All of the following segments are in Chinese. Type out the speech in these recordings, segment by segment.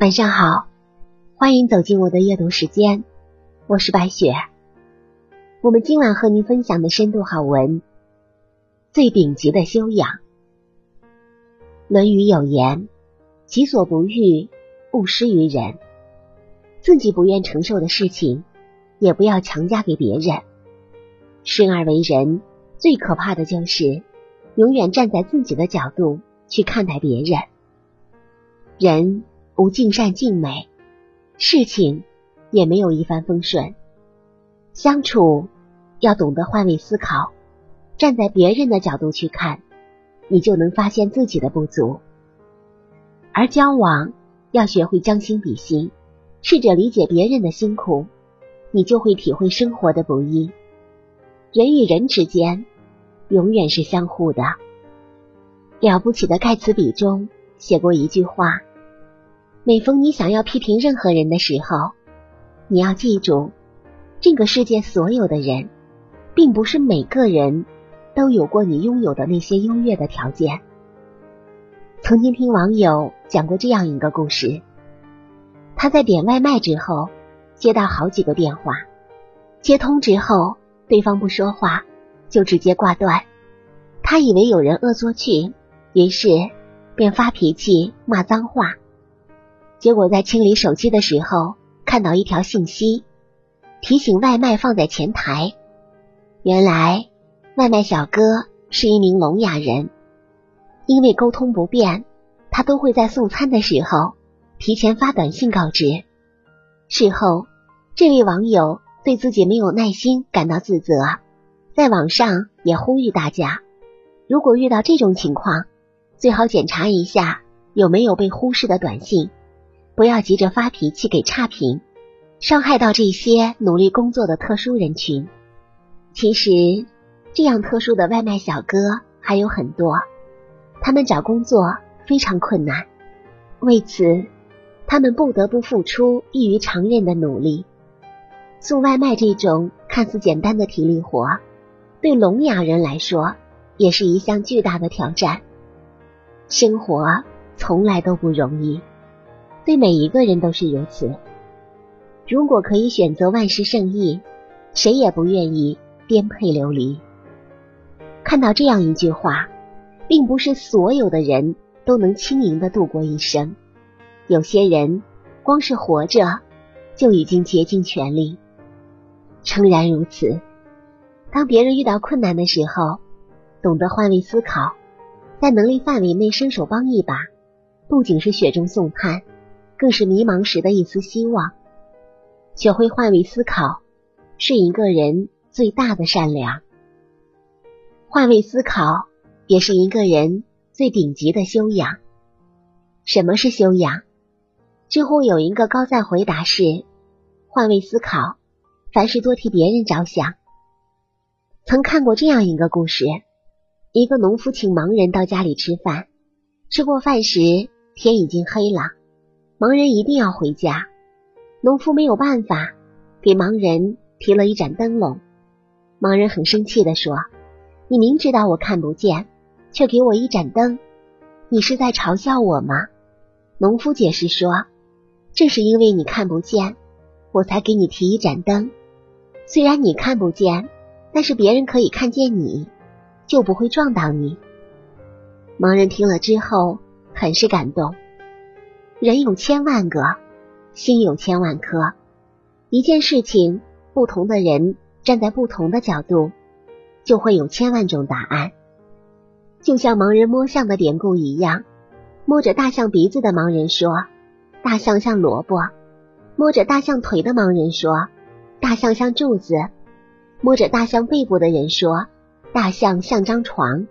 晚上好，欢迎走进我的阅读时间，我是白雪。我们今晚和您分享的深度好文，最顶级的修养。《论语》有言：“己所不欲，勿施于人。”自己不愿承受的事情，也不要强加给别人。生而为人，最可怕的就是永远站在自己的角度去看待别人。人。无尽善尽美，事情也没有一帆风顺。相处要懂得换位思考，站在别人的角度去看，你就能发现自己的不足。而交往要学会将心比心，试着理解别人的辛苦，你就会体会生活的不易。人与人之间永远是相互的。了不起的盖茨比中写过一句话。每逢你想要批评任何人的时候，你要记住，这个世界所有的人，并不是每个人都有过你拥有的那些优越的条件。曾经听网友讲过这样一个故事：他在点外卖之后，接到好几个电话，接通之后，对方不说话，就直接挂断。他以为有人恶作剧，于是便发脾气骂脏话。结果在清理手机的时候，看到一条信息，提醒外卖放在前台。原来外卖小哥是一名聋哑人，因为沟通不便，他都会在送餐的时候提前发短信告知。事后，这位网友对自己没有耐心感到自责，在网上也呼吁大家，如果遇到这种情况，最好检查一下有没有被忽视的短信。不要急着发脾气给差评，伤害到这些努力工作的特殊人群。其实，这样特殊的外卖小哥还有很多，他们找工作非常困难，为此他们不得不付出异于常人的努力。送外卖这种看似简单的体力活，对聋哑人来说也是一项巨大的挑战。生活从来都不容易。对每一个人都是如此。如果可以选择万事胜意，谁也不愿意颠沛流离。看到这样一句话，并不是所有的人都能轻盈的度过一生。有些人光是活着就已经竭尽全力。诚然如此，当别人遇到困难的时候，懂得换位思考，在能力范围内伸手帮一把，不仅是雪中送炭。更是迷茫时的一丝希望。学会换位思考，是一个人最大的善良。换位思考也是一个人最顶级的修养。什么是修养？知乎有一个高赞回答是：换位思考，凡事多替别人着想。曾看过这样一个故事：一个农夫请盲人到家里吃饭，吃过饭时天已经黑了。盲人一定要回家，农夫没有办法，给盲人提了一盏灯笼。盲人很生气的说：“你明知道我看不见，却给我一盏灯，你是在嘲笑我吗？”农夫解释说：“正是因为你看不见，我才给你提一盏灯。虽然你看不见，但是别人可以看见你，就不会撞到你。”盲人听了之后，很是感动。人有千万个，心有千万颗。一件事情，不同的人站在不同的角度，就会有千万种答案。就像盲人摸象的典故一样，摸着大象鼻子的盲人说：“大象像萝卜。”摸着大象腿的盲人说：“大象像柱子。”摸着大象背部的人说：“大象像张床。”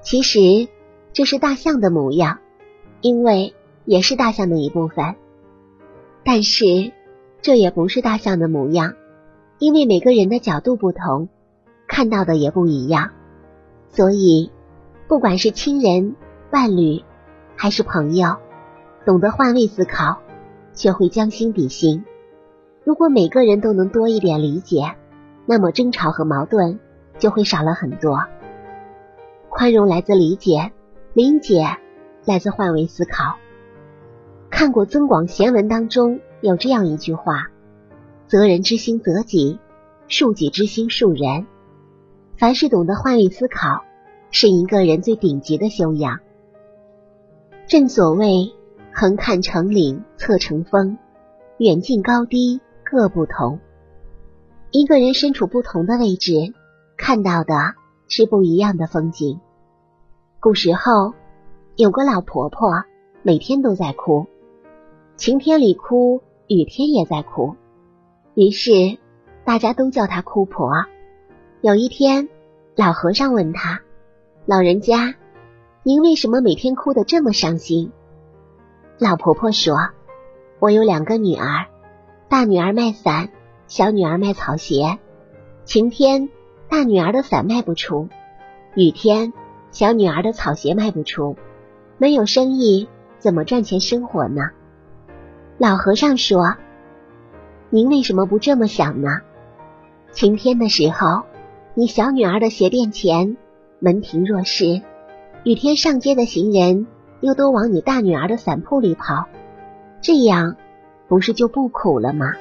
其实这是大象的模样，因为。也是大象的一部分，但是这也不是大象的模样，因为每个人的角度不同，看到的也不一样。所以，不管是亲人、伴侣还是朋友，懂得换位思考，学会将心比心。如果每个人都能多一点理解，那么争吵和矛盾就会少了很多。宽容来自理解，理解来自换位思考。看过《增广贤文》当中有这样一句话：“择人之心择己，恕己之心恕人。”凡是懂得换位思考，是一个人最顶级的修养。正所谓“横看成岭侧成峰，远近高低各不同”。一个人身处不同的位置，看到的是不一样的风景。古时候有个老婆婆，每天都在哭，晴天里哭，雨天也在哭，于是大家都叫她哭婆。有一天，老和尚问他：“老人家，您为什么每天哭得这么伤心？”老婆婆说：“我有两个女儿，大女儿卖伞，小女儿卖草鞋。晴天，大女儿的伞卖不出；雨天，小女儿的草鞋卖不出。没有生意，怎么赚钱生活呢？”老和尚说：“您为什么不这么想呢？晴天的时候。”你小女儿的鞋店前门庭若市，雨天上街的行人又都往你大女儿的伞铺里跑，这样不是就不苦了吗？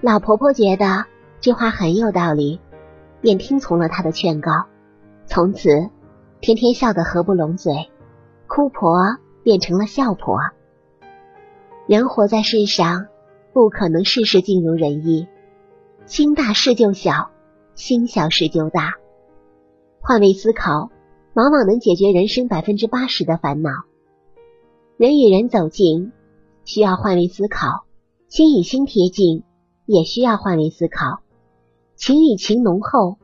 老婆婆觉得这话很有道理，便听从了他的劝告，从此天天笑得合不拢嘴，哭婆变成了笑婆。人活在世上，不可能事事尽如人意，心大事就小。心小事就大，换位思考往往能解决人生百分之八十的烦恼。人与人走近需要换位思考，心与心贴近也需要换位思考，情与情浓厚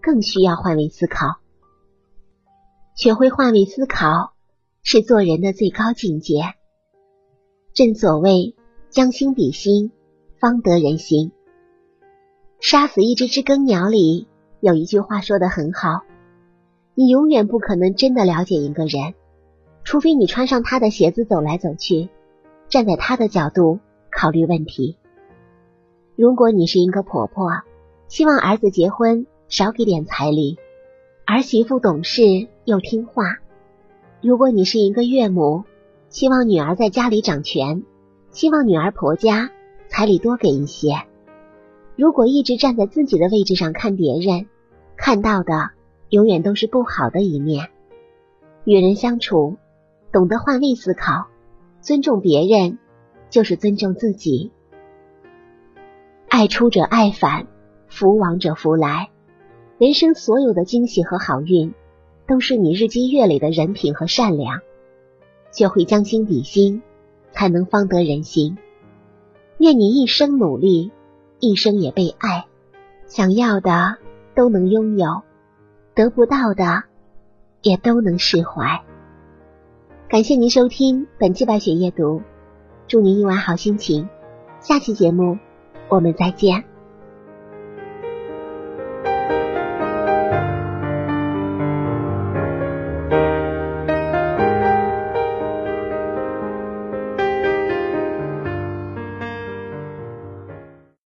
更需要换位思考。学会换位思考是做人的最高境界。正所谓将心比心，方得人心。杀死一只知更鸟里有一句话说的很好：你永远不可能真的了解一个人，除非你穿上他的鞋子走来走去，站在他的角度考虑问题。如果你是一个婆婆，希望儿子结婚少给点彩礼，儿媳妇懂事又听话；如果你是一个岳母，希望女儿在家里掌权，希望女儿婆家彩礼多给一些。如果一直站在自己的位置上看别人，看到的永远都是不好的一面。与人相处，懂得换位思考，尊重别人，就是尊重自己。爱出者爱返，福往者福来。人生所有的惊喜和好运，都是你日积月累的人品和善良。学会将心比心，才能方得人心。愿你一生努力。一生也被爱，想要的都能拥有，得不到的也都能释怀。感谢您收听本期白雪夜读，祝您一晚好心情。下期节目我们再见。